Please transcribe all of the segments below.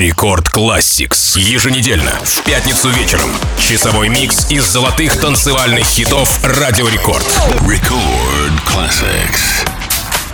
Record Classix Еженедельно, в пятницу вечером. Часовой микс из золотых танцевальных хитов Радио Рекорд. Record Classix.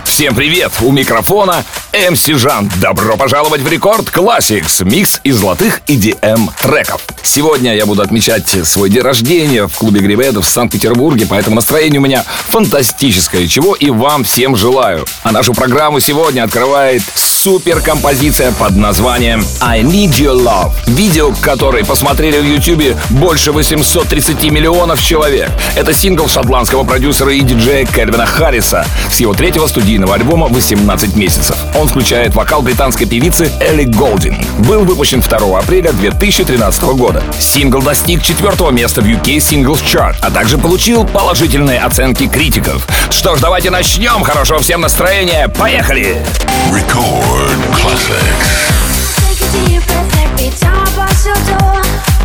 Всем привет! У микрофона MC Жан. Добро пожаловать в Record Classix, микс из золотых EDM треков. Сегодня я буду отмечать свой день рождения в клубе Грибоеда в Санкт-Петербурге, поэтому настроение у меня фантастическое, чего и вам всем желаю. А нашу программу сегодня открывает супер композиция под названием I Need Your Love, видео которое посмотрели в Ютубе больше 830 миллионов человек. Это сингл шотландского продюсера и диджея Кельвина Харриса с его третьего студийного альбома «18 месяцев». Он Включает вокал британской певицы Элли Голдин. Был выпущен 2 апреля 2013 года. Сингл достиг четвертого места в UK Singles Chart, а также получил положительные оценки критиков. Что ж, давайте начнем. Хорошего всем настроения. Поехали! Record Classics. Take a deep breath every time I pass your door.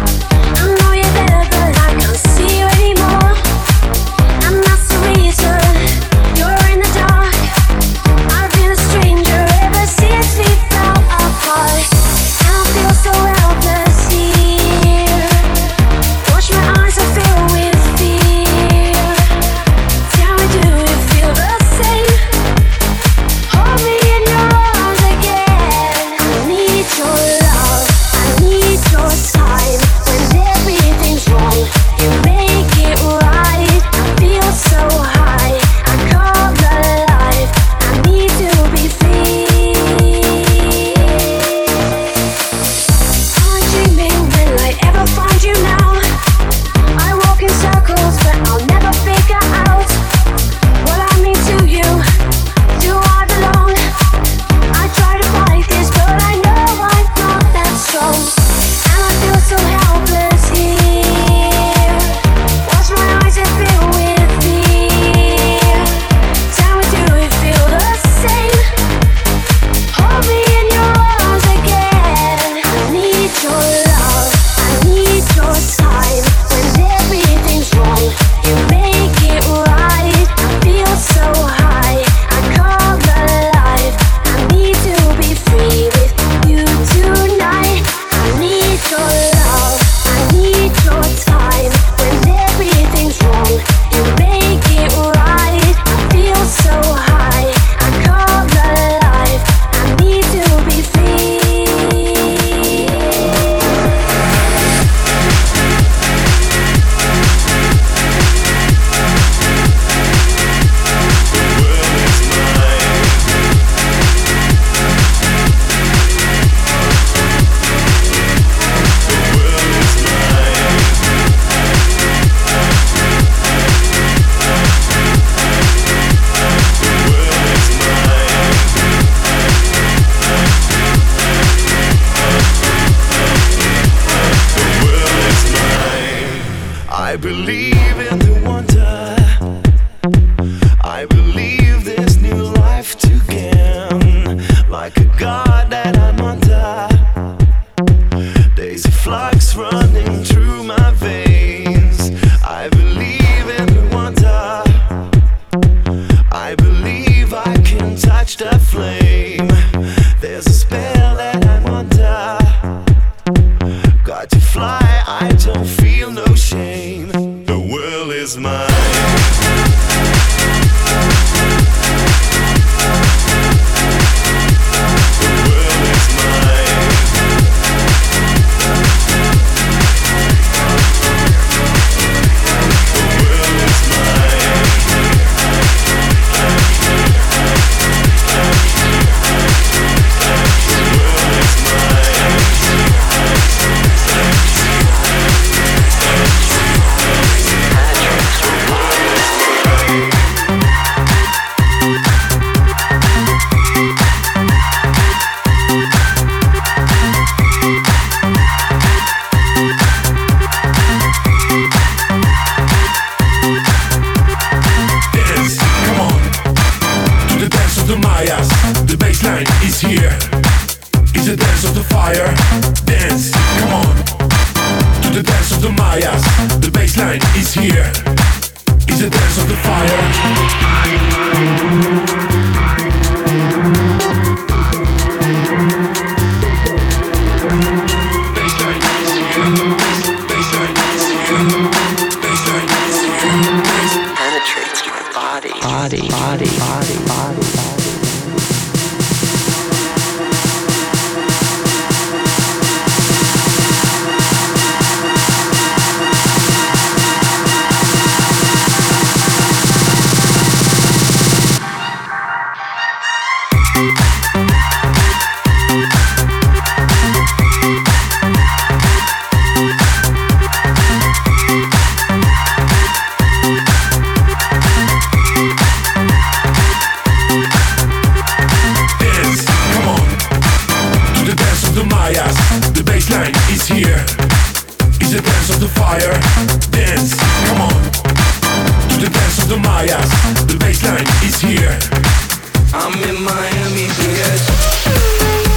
baseline is here. It's the dance of the fire. Dance, come on. To the dance of the Mayas. The baseline is here. I'm in Miami, bitch.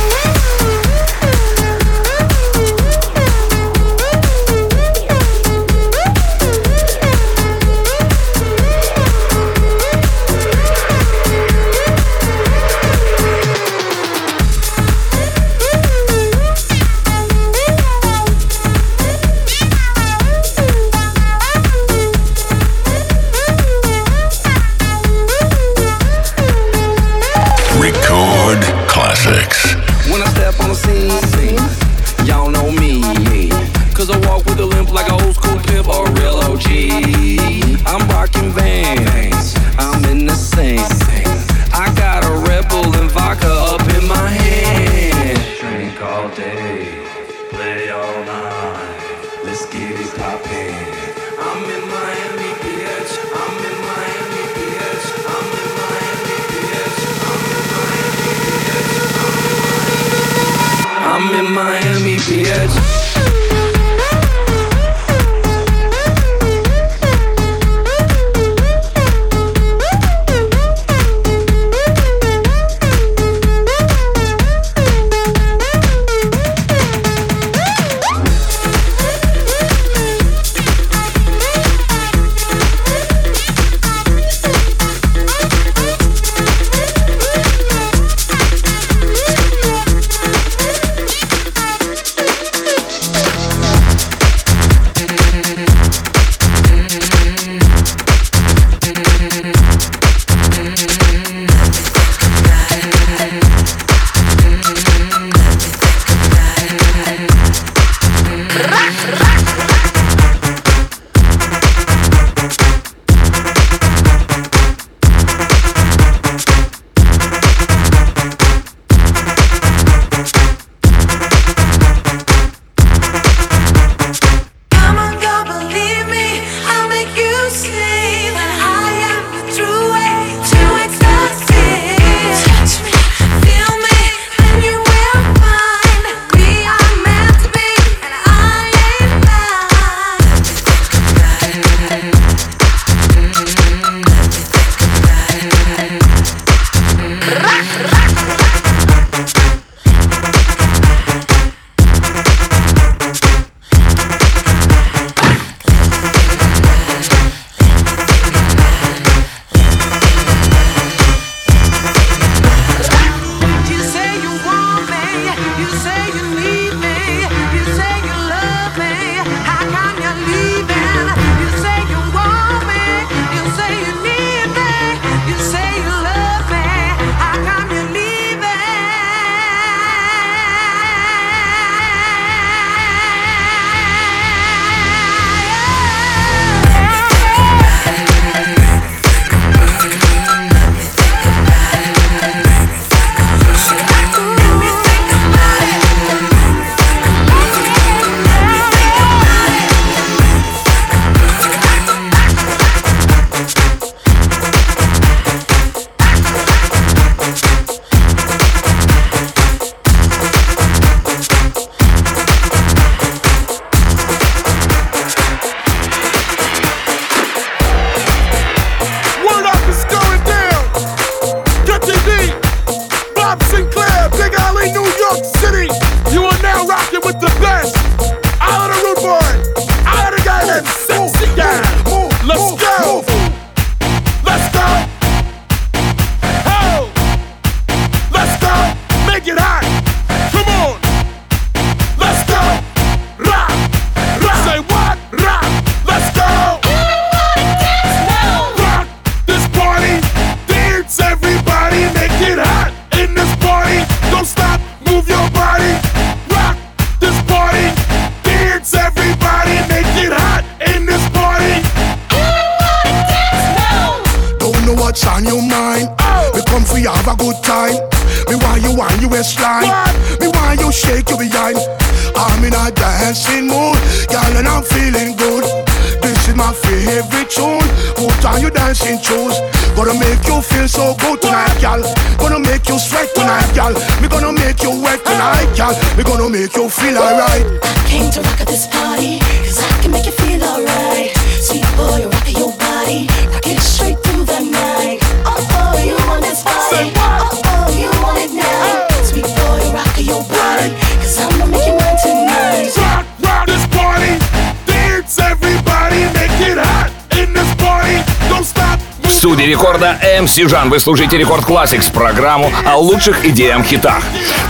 Максим Сижан. Вы слушаете Рекорд Classics, программу о лучших идеях хитах.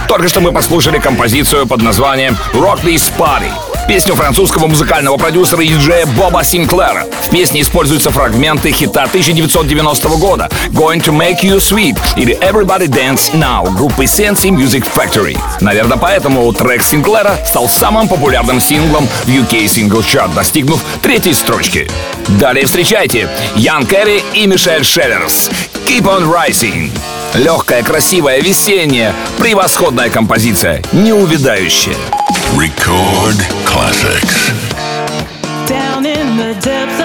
Только что мы послушали композицию под названием «Rock This Party» песню французского музыкального продюсера и диджея Боба Синклера. В песне используются фрагменты хита 1990 года «Going to make you sweet» или «Everybody dance now» группы Sensi Music Factory. Наверное, поэтому трек Синклера стал самым популярным синглом в UK Single Chart, достигнув третьей строчки. Далее встречайте Ян Керри и Мишель Шеллерс «Keep on Rising». Легкое, красивое весенняя, превосходная композиция, неувядающая. Record classics. Down in the depths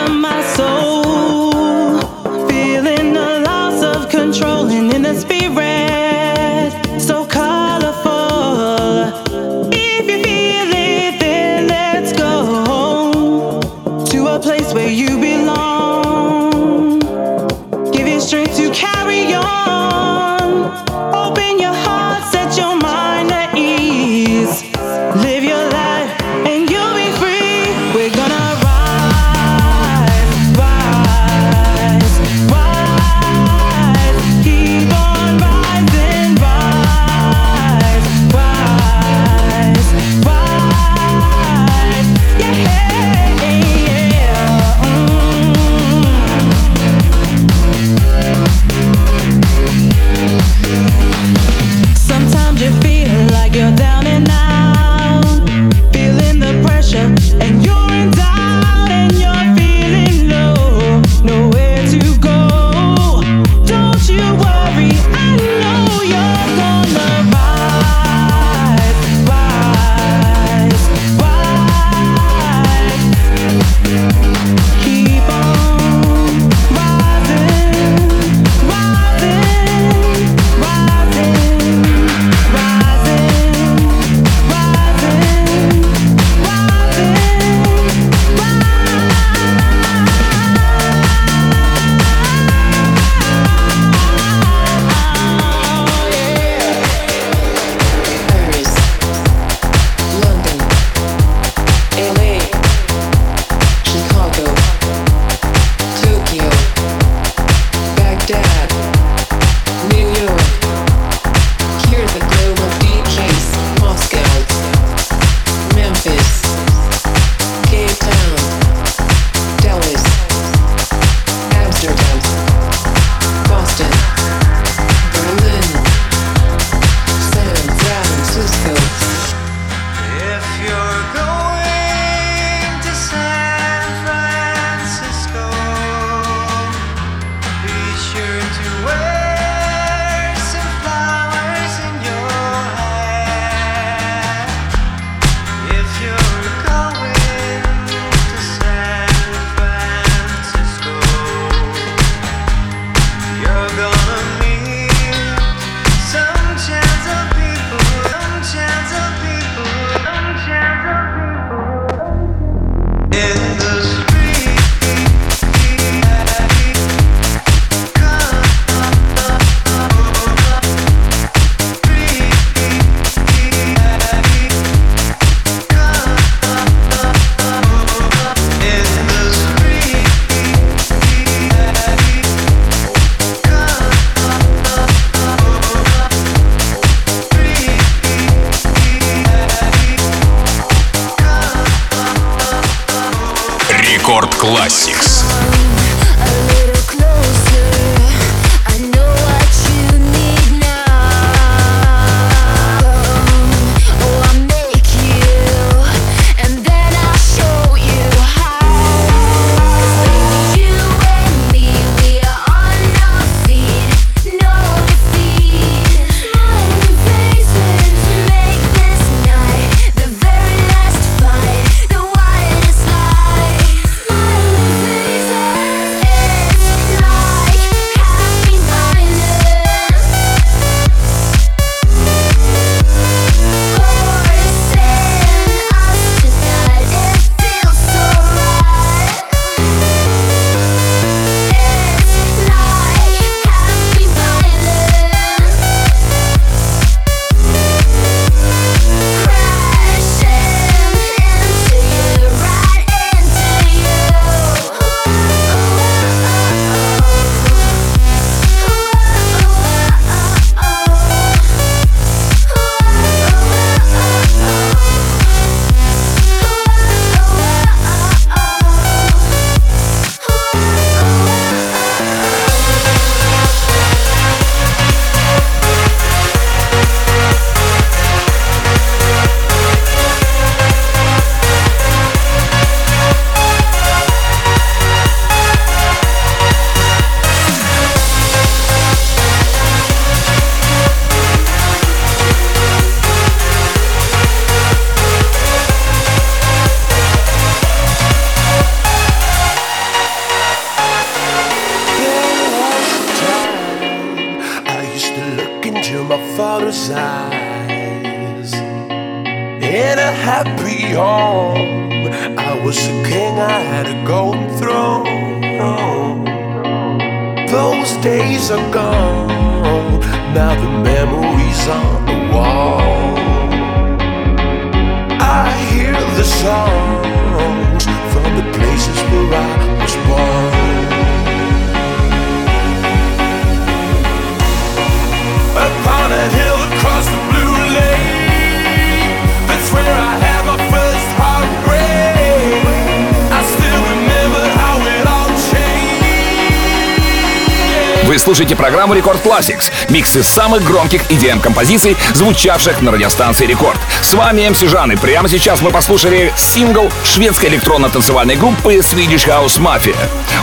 Those days are gone. Now the memories on the wall. I hear the songs from the places where I was born. Upon a hill across the blue lake, that's where I had Вы слушаете программу Record Classix, микс из самых громких EDM-композиций, звучавших на радиостанции Рекорд. С вами MC Жан, и прямо сейчас мы послушали сингл шведской электронно-танцевальной группы Swedish House Mafia.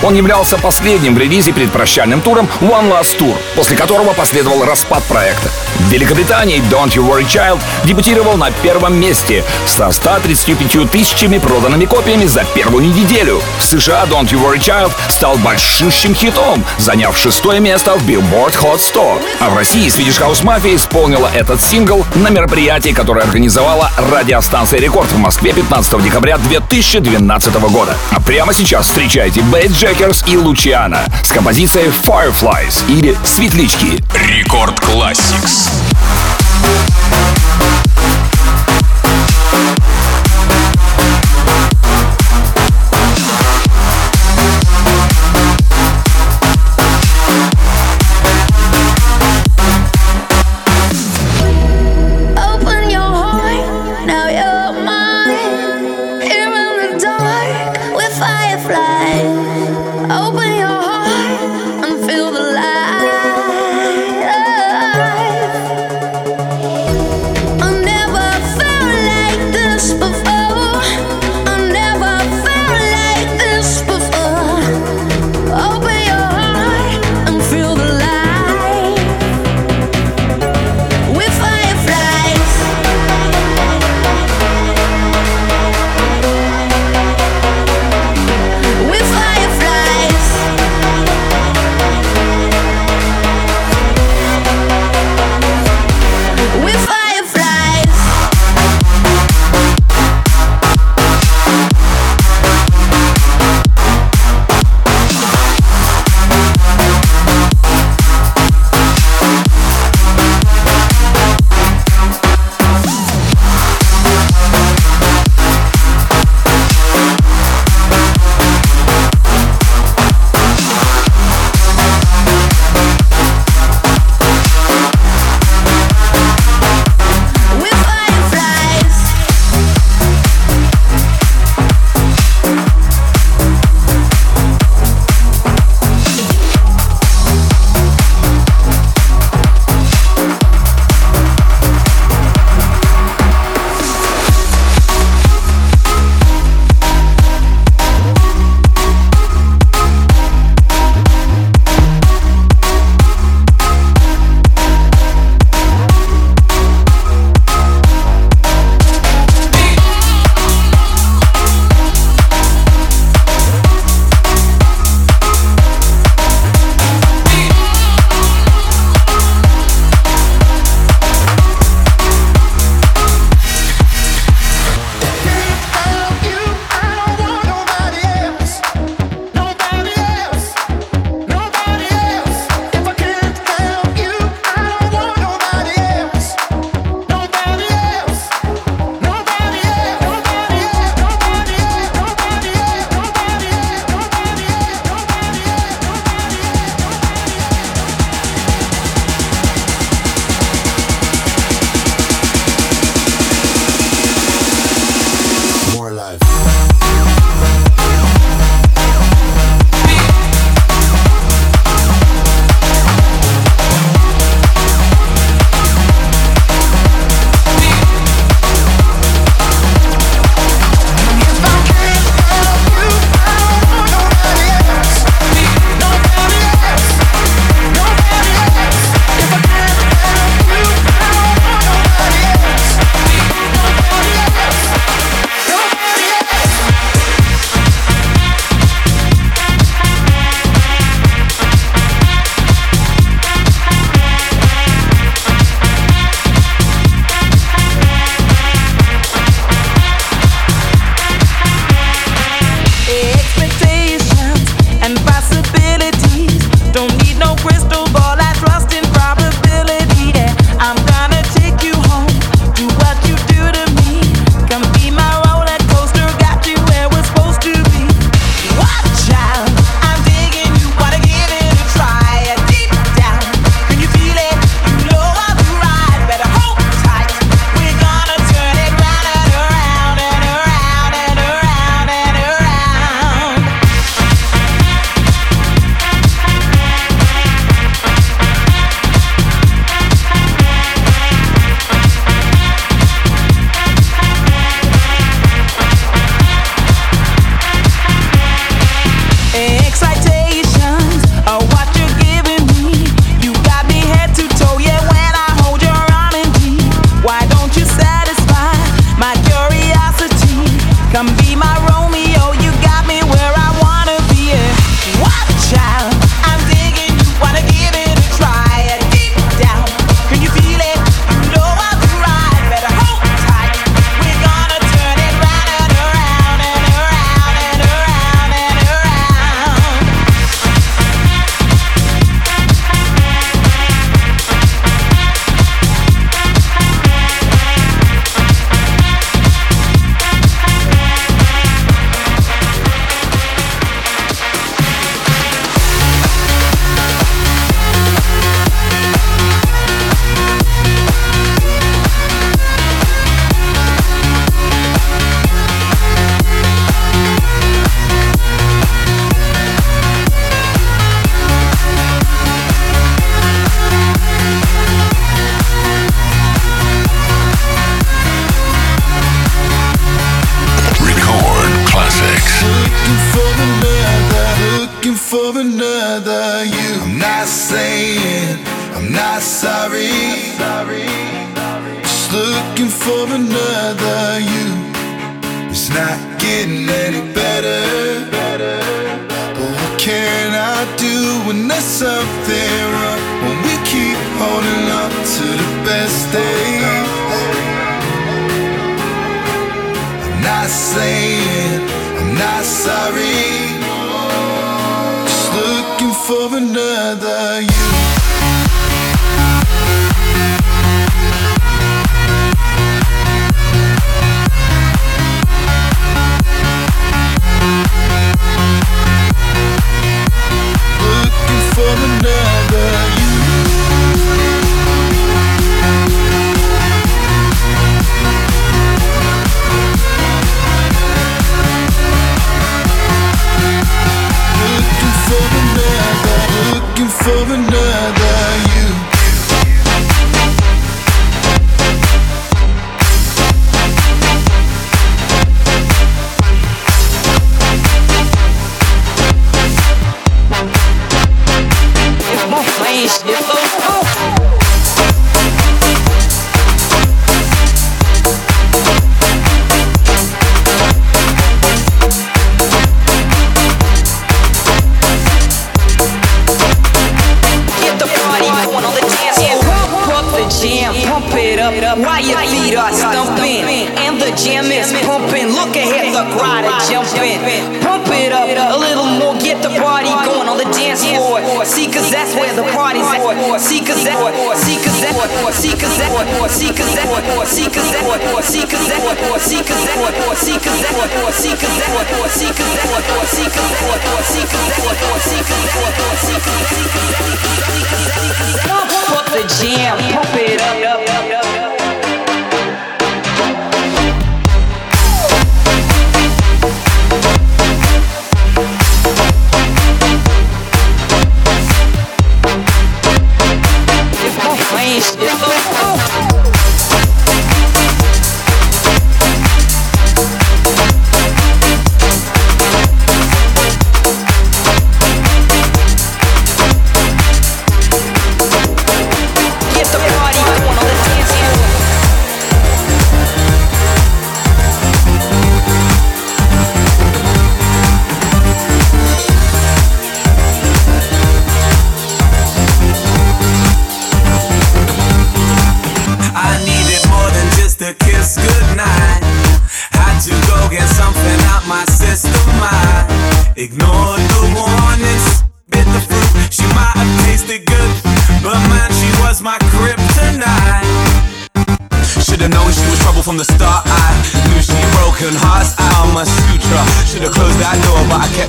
Он являлся последним в релизе перед прощальным туром One Last Tour, после которого последовал распад проекта. В Великобритании Don't You Worry Child дебютировал на первом месте со 135 тысячами проданными копиями за первую неделю. В США Don't You Worry Child стал большущим хитом, заняв шестое место в Billboard Hot 100. А в России Swedish House Mafia исполнила этот сингл на мероприятии, которое организовала радиостанция Рекорд в Москве 15 декабря 2012 года. А прямо сейчас встречайте Бейт Джекерс и Лучиана с композицией Fireflies или Светлячки. Рекорд Classics.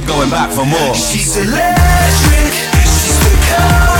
going back for more. She's electric, she's the color.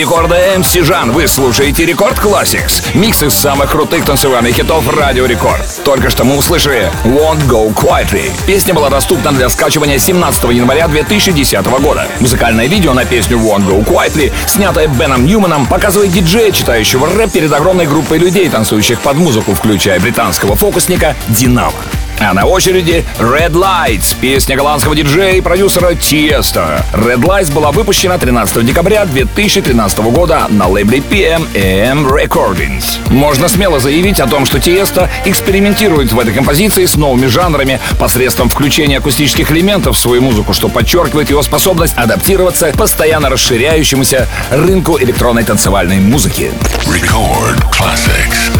рекорда MC Жан. Вы слушаете Record Classix. Микс из самых крутых танцевальных хитов Радио Рекорд. Только что мы услышали Won't Go Quietly. Песня была доступна для скачивания 17 января 2010 года. Музыкальное видео на песню Won't Go Quietly, снятое Беном Ньюманом, показывает диджея, читающего рэп перед огромной группой людей, танцующих под музыку, включая британского фокусника Динамо. А на очереди Red Lights, песня голландского диджея и продюсера Tiesto. Red Lights была выпущена 13 декабря 2013 года на лейбле PM AM Recordings. Можно смело заявить о том, что Tiesto экспериментирует в этой композиции с новыми жанрами посредством включения акустических элементов в свою музыку, что подчеркивает его способность адаптироваться к постоянно расширяющемуся рынку электронной танцевальной музыки. Record classics.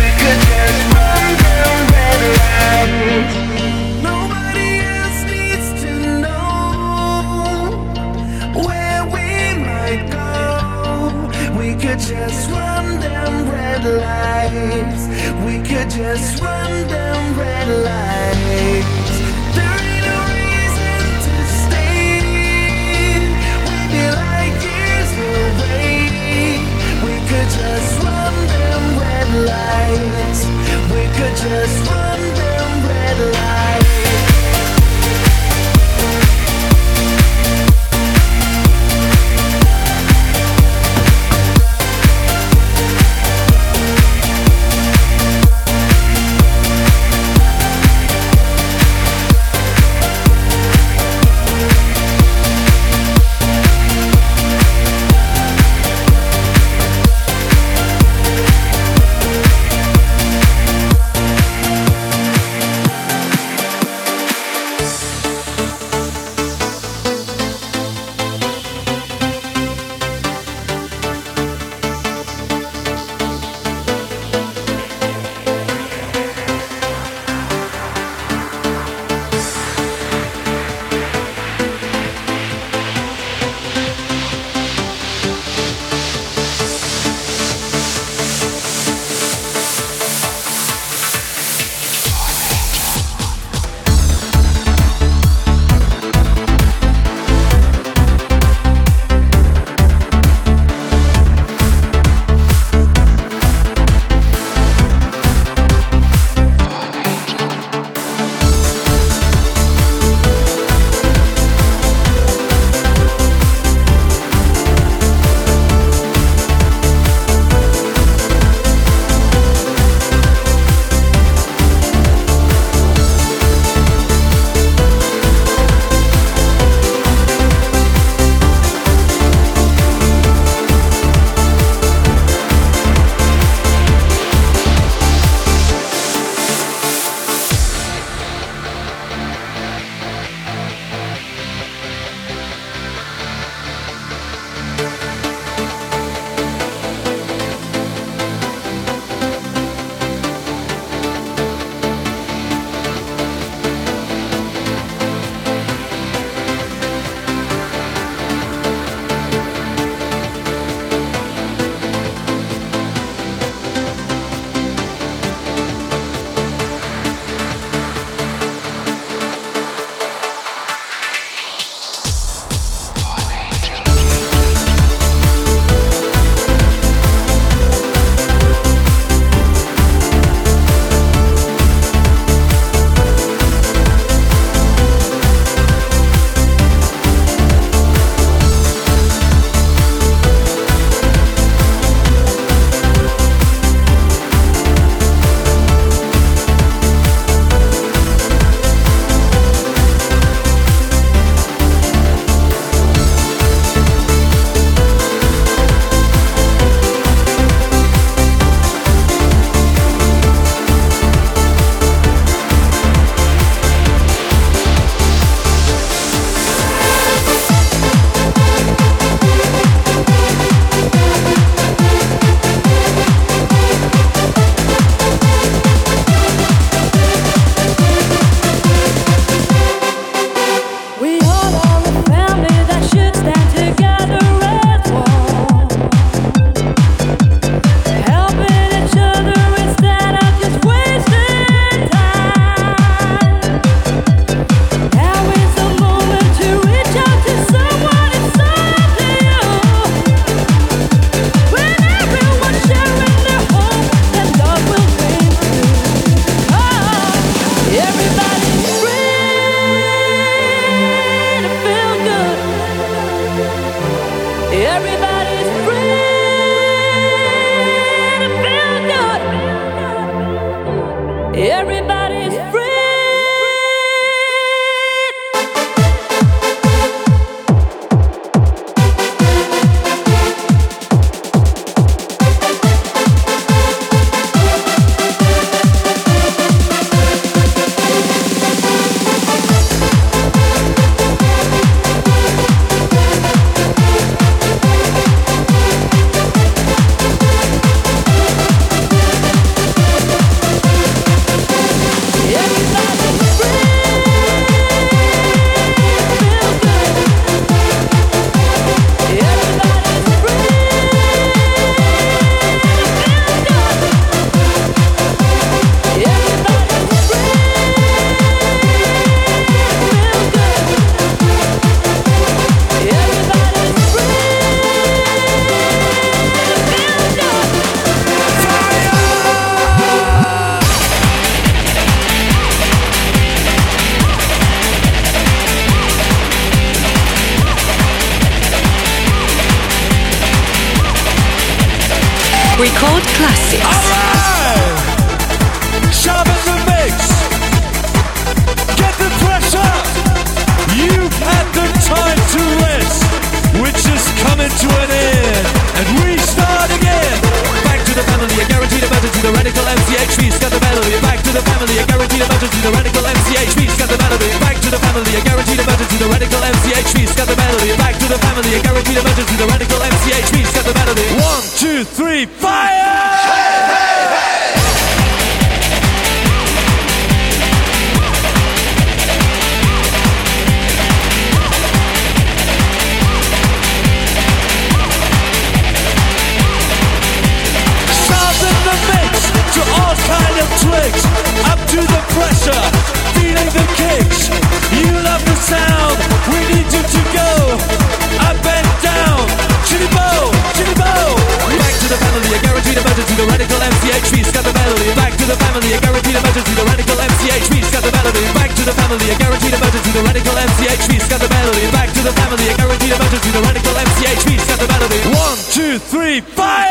the radical MCHV's got the melody. Back to the family, I guarantee the majesty. The radical MCHV's got the melody. One, two, three, five.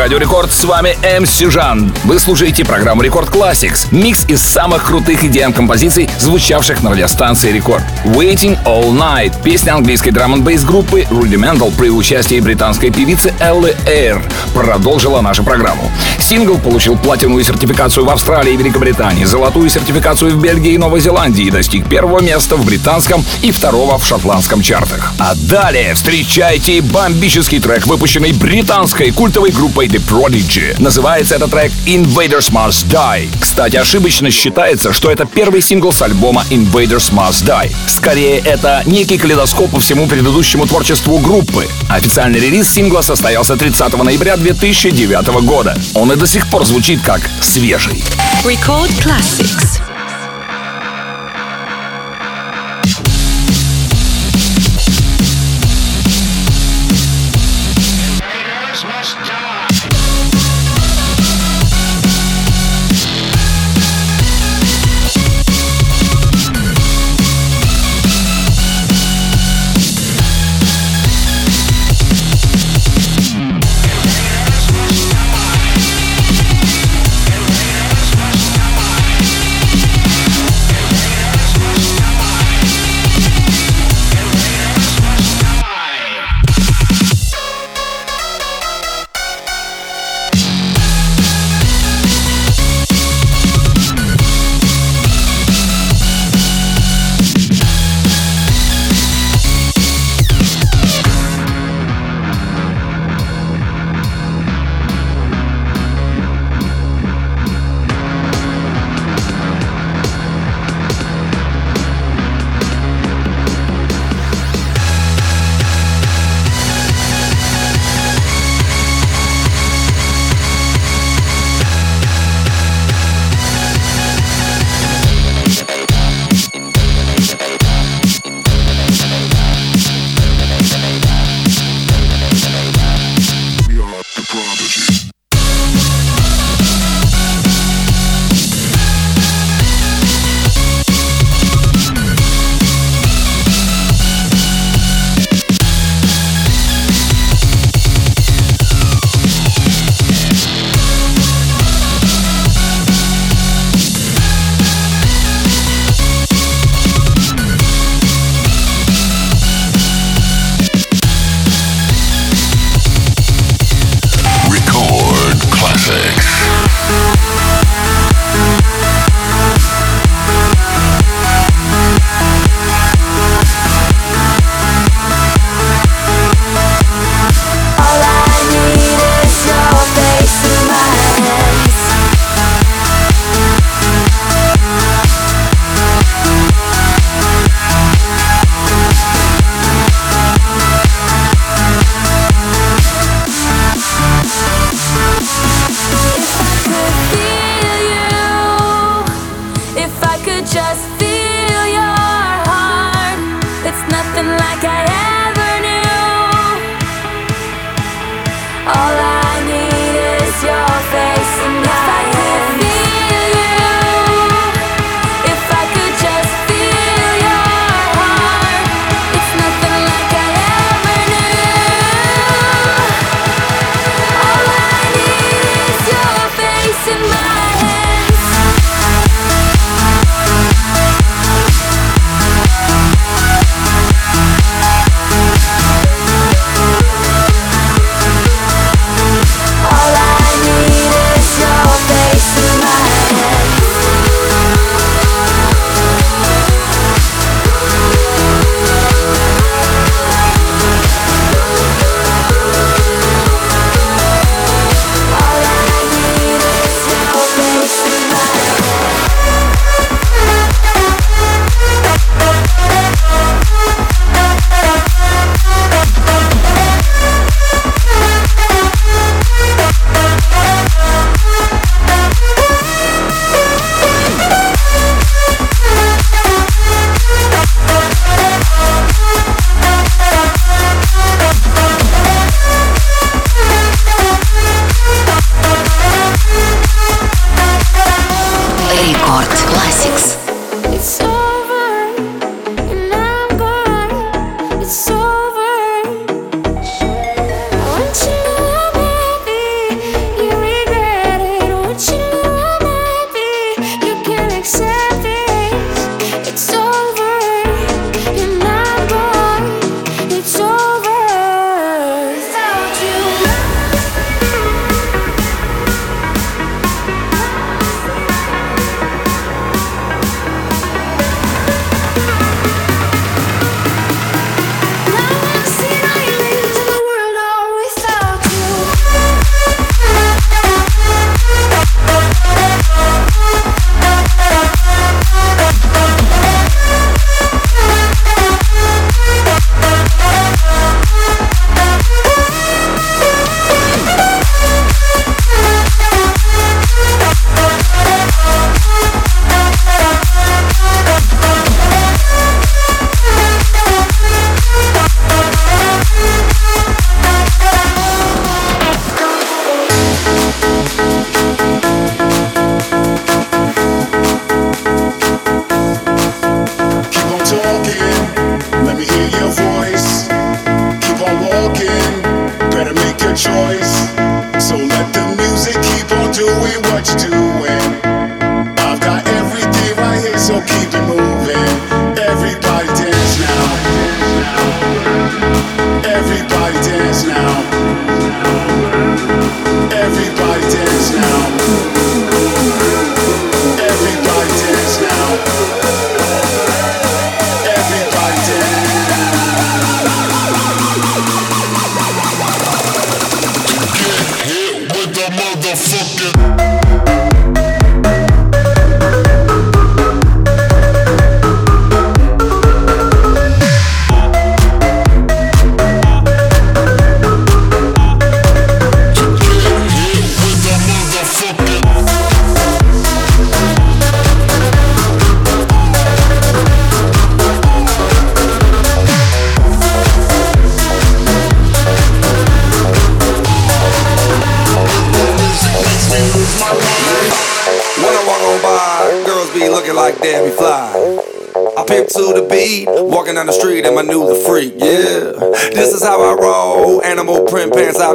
Радио Рекорд, с вами MC Жан. Вы слушаете программу Рекорд Classics, микс из самых крутых EDM-композиций, звучавших на радиостанции Рекорд. Waiting All Night, песня английской драм-н-бейс группы Rudimental при участии британской певицы Эллы Эйр, продолжила нашу программу. Сингл получил платиновую сертификацию в Австралии и Великобритании, золотую сертификацию в Бельгии и Новой Зеландии и достиг первого места в британском и второго в шотландском чартах. А далее встречайте бомбический трек, выпущенный британской культовой группой The Prodigy. Называется этот трек Invaders Must Die. Кстати, ошибочно считается, что это первый сингл с альбома Invaders Must Die. Скорее, это некий калейдоскоп по всему предыдущему творчеству группы. Официальный релиз сингла состоялся 30 ноября 2009 года. Он и до сих пор звучит как свежий. Record Classics.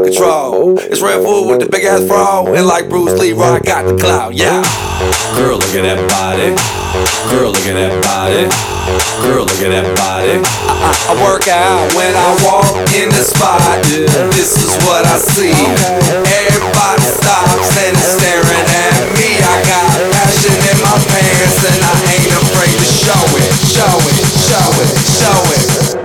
control. Oh, it's Red Food with the big ass bra. And like Bruce Lee, I oh, got the oh, clout, yeah. Girl, look at that body. Girl, look at that body. Girl, look at that body. I, I, I work out when I walk in the spot. This is what I see. Everybody stops and is staring at me. I got passion in my pants and I ain't afraid to show it, show it, show it, show it.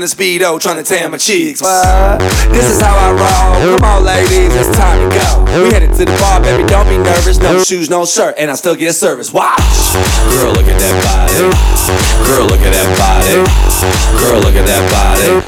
In a speedo trying to tan my cheeks. What? This is how I roll. Come on, ladies, it's time to go. We headed to the bar, baby. Don't be nervous. No shoes, no shirt, and I still get service. Watch. Girl, look at that body. Girl, look at that body. Girl, body.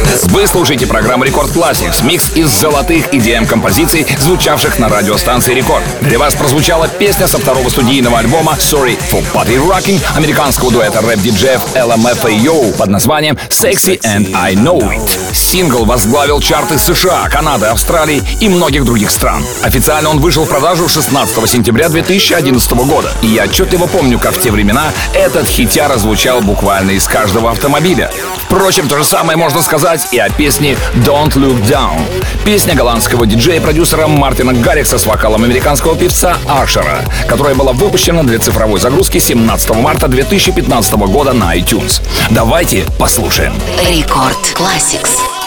The Вы слушаете программу Рекорд Classics, микс из золотых EDM-композиций, звучавших на радиостанции Рекорд. Для вас прозвучала песня со второго студийного альбома Sorry for Party Rocking американского дуэта рэп-диджеев LMFAO под названием Sexy and I Know It. Сингл возглавил чарты США, Канады, Австралии и многих других стран. Официально он вышел в продажу 16 сентября 2011 года. И я отчетливо помню, как в те времена этот хитяра звучал буквально из каждого автомобиля. Впрочем, то же самое можно сказать и о песне Don't Look Down. Песня голландского диджея и продюсера Мартина Гаррикса с вокалом американского певца Ашера, которая была выпущена для цифровой загрузки 17 марта 2015 года на iTunes. Давайте послушаем. Рекорд Classics.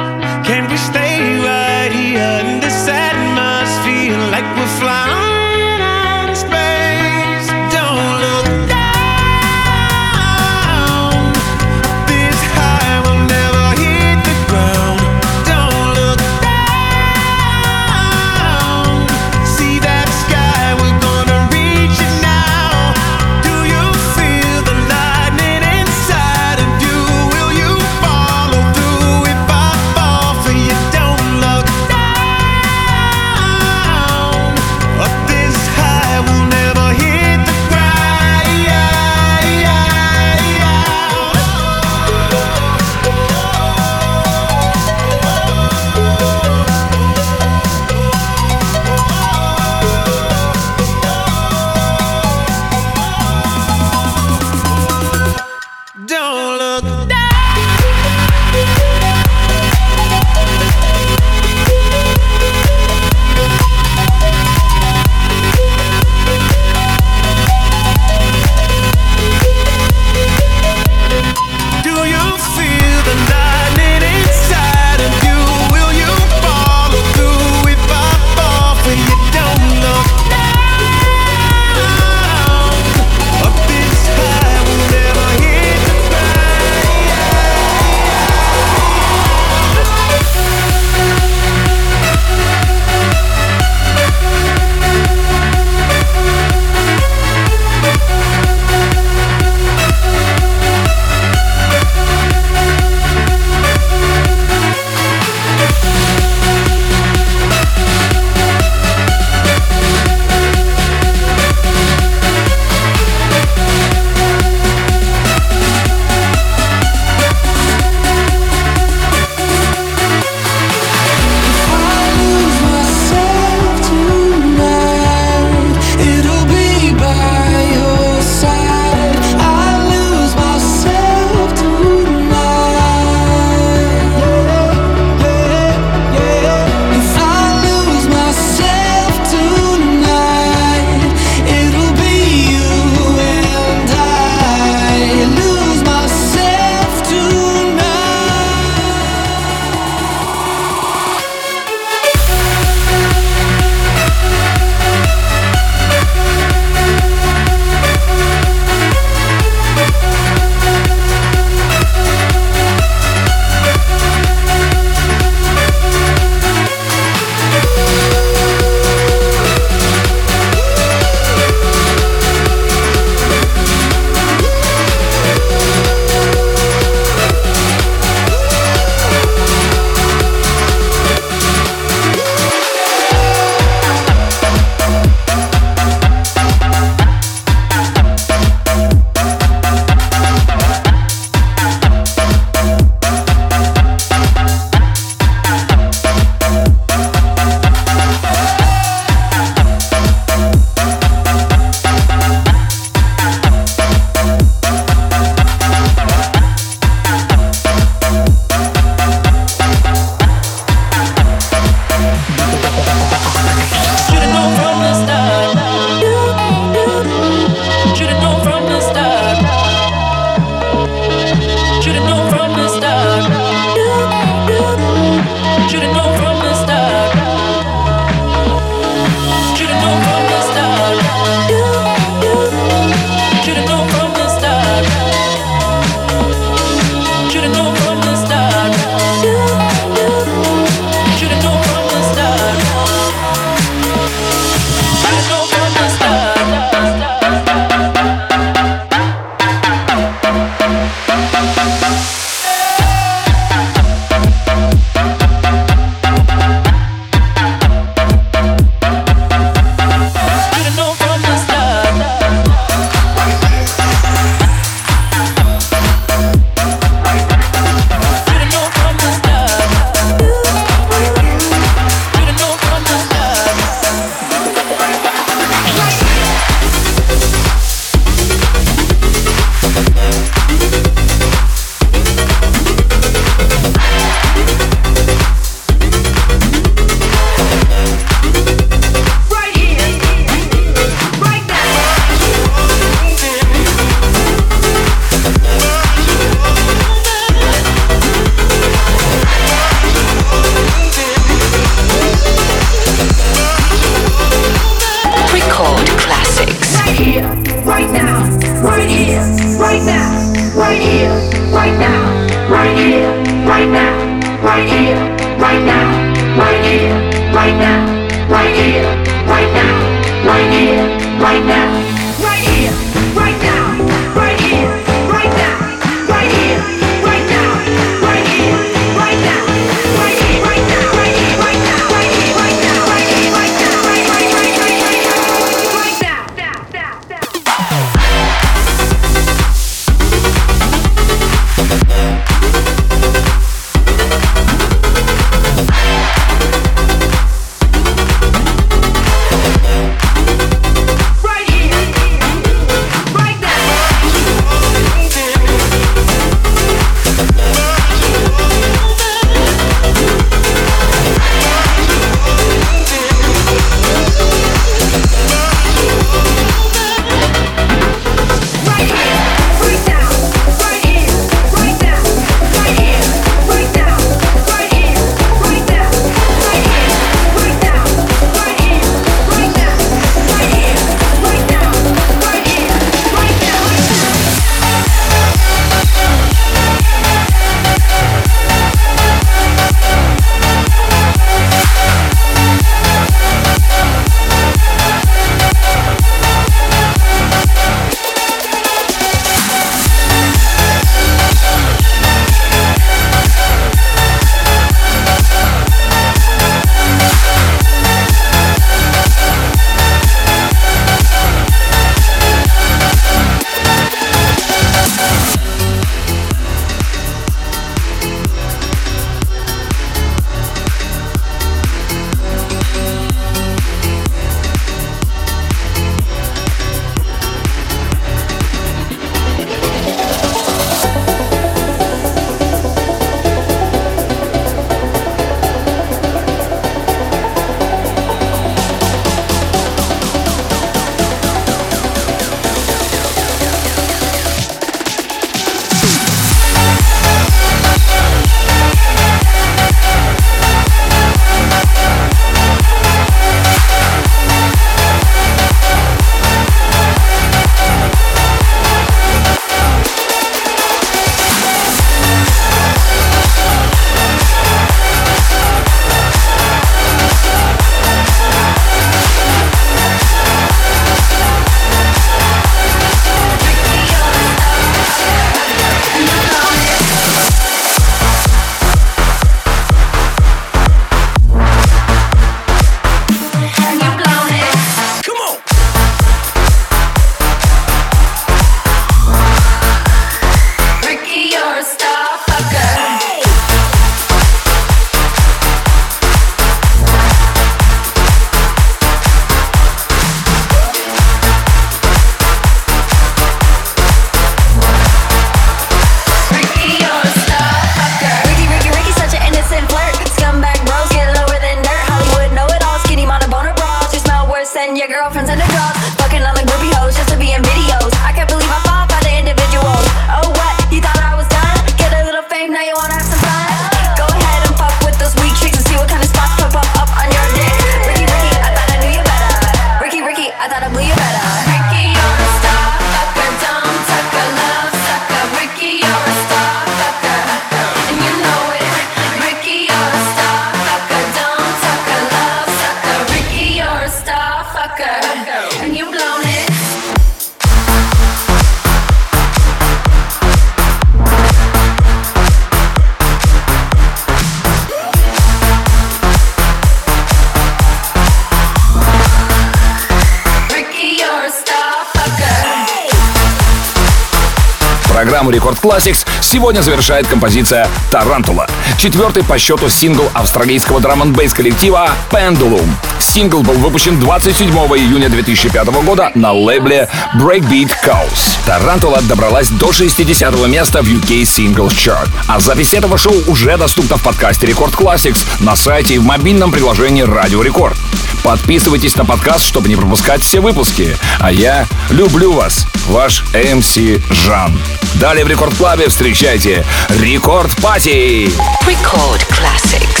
Сегодня завершает композиция «Тарантула». Четвертый по счету сингл австралийского драм-н-бейс коллектива Pendulum. Сингл был выпущен 27 июня 2005 года на лейбле Breakbeat Kaos. Тарантула добралась до 60 места в UK Singles Chart. А запись этого шоу уже доступна в подкасте Рекорд Classics на сайте и в мобильном приложении Радио Рекорд. Подписывайтесь на подкаст, чтобы не пропускать все выпуски. А я люблю вас, ваш MC Жан. Далее в Рекорд Клабе встречайте Рекорд Пати. Record Classics.